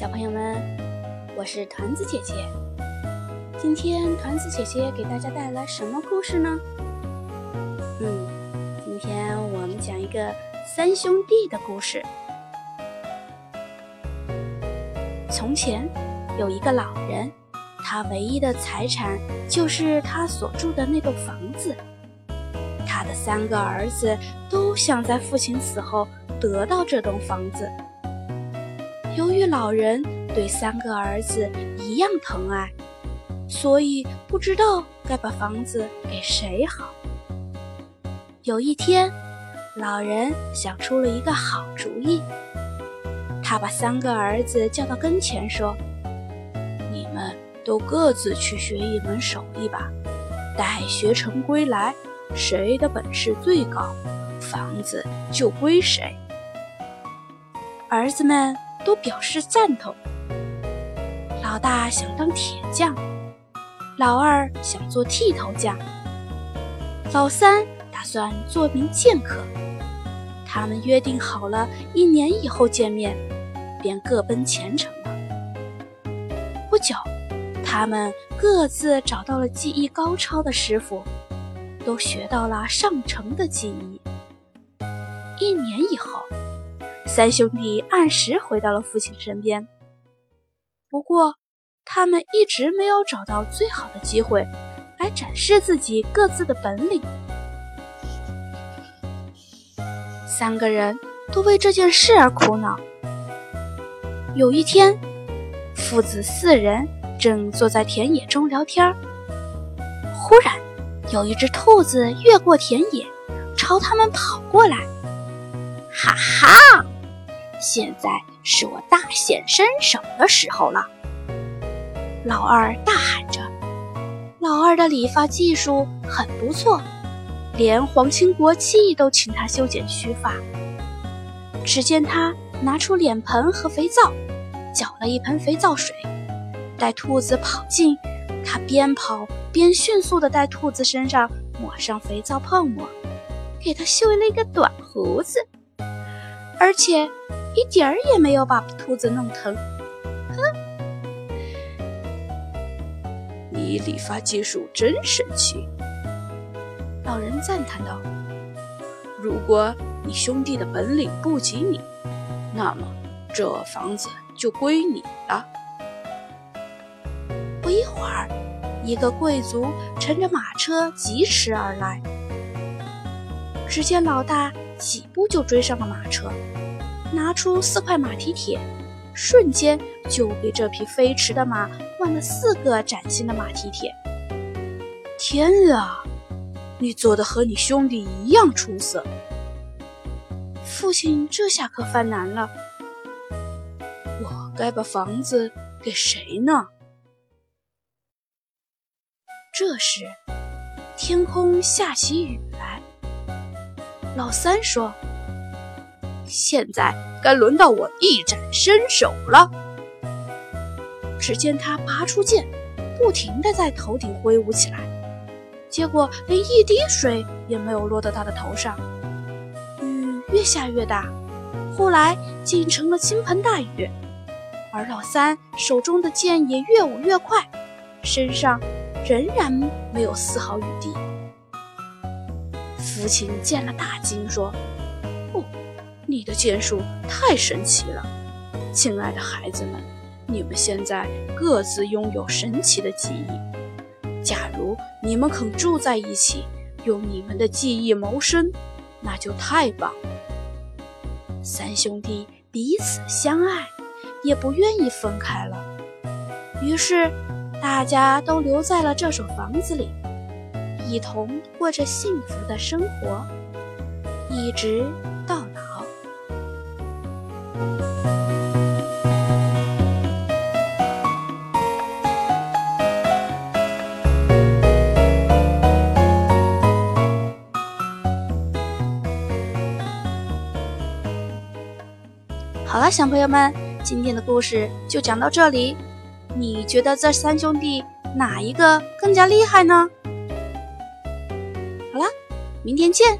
小朋友们，我是团子姐姐。今天团子姐姐给大家带来什么故事呢？嗯，今天我们讲一个三兄弟的故事。从前有一个老人，他唯一的财产就是他所住的那栋房子。他的三个儿子都想在父亲死后得到这栋房子。由于老人对三个儿子一样疼爱，所以不知道该把房子给谁好。有一天，老人想出了一个好主意。他把三个儿子叫到跟前，说：“你们都各自去学一门手艺吧。待学成归来，谁的本事最高，房子就归谁。”儿子们。都表示赞同。老大想当铁匠，老二想做剃头匠，老三打算做名剑客。他们约定好了，一年以后见面，便各奔前程了。不久，他们各自找到了技艺高超的师傅，都学到了上乘的技艺。一年以后。三兄弟按时回到了父亲身边，不过他们一直没有找到最好的机会来展示自己各自的本领。三个人都为这件事而苦恼。有一天，父子四人正坐在田野中聊天忽然有一只兔子越过田野，朝他们跑过来。哈哈！现在是我大显身手的时候了！老二大喊着。老二的理发技术很不错，连皇亲国戚都请他修剪须发。只见他拿出脸盆和肥皂，搅了一盆肥皂水。待兔子跑近，他边跑边迅速地在兔子身上抹上肥皂泡沫，给他修了一个短胡子，而且。一点儿也没有把兔子弄疼，哼！你理发技术真神奇，老人赞叹道。如果你兄弟的本领不及你，那么这房子就归你了。不一会儿，一个贵族乘着马车疾驰而来，只见老大几步就追上了马车。拿出四块马蹄铁，瞬间就给这匹飞驰的马换了四个崭新的马蹄铁。天啊，你做的和你兄弟一样出色！父亲这下可犯难了，我该把房子给谁呢？这时，天空下起雨来。老三说。现在该轮到我一展身手了。只见他拔出剑，不停地在头顶挥舞起来，结果连一滴水也没有落到他的头上。雨越下越大，后来竟成了倾盆大雨。而老三手中的剑也越舞越快，身上仍然没有丝毫雨滴。父亲见了大惊，说。你的剑术太神奇了，亲爱的孩子们，你们现在各自拥有神奇的技艺。假如你们肯住在一起，用你们的技艺谋生，那就太棒了。三兄弟彼此相爱，也不愿意分开了。于是，大家都留在了这所房子里，一同过着幸福的生活，一直好了，小朋友们，今天的故事就讲到这里。你觉得这三兄弟哪一个更加厉害呢？好了，明天见。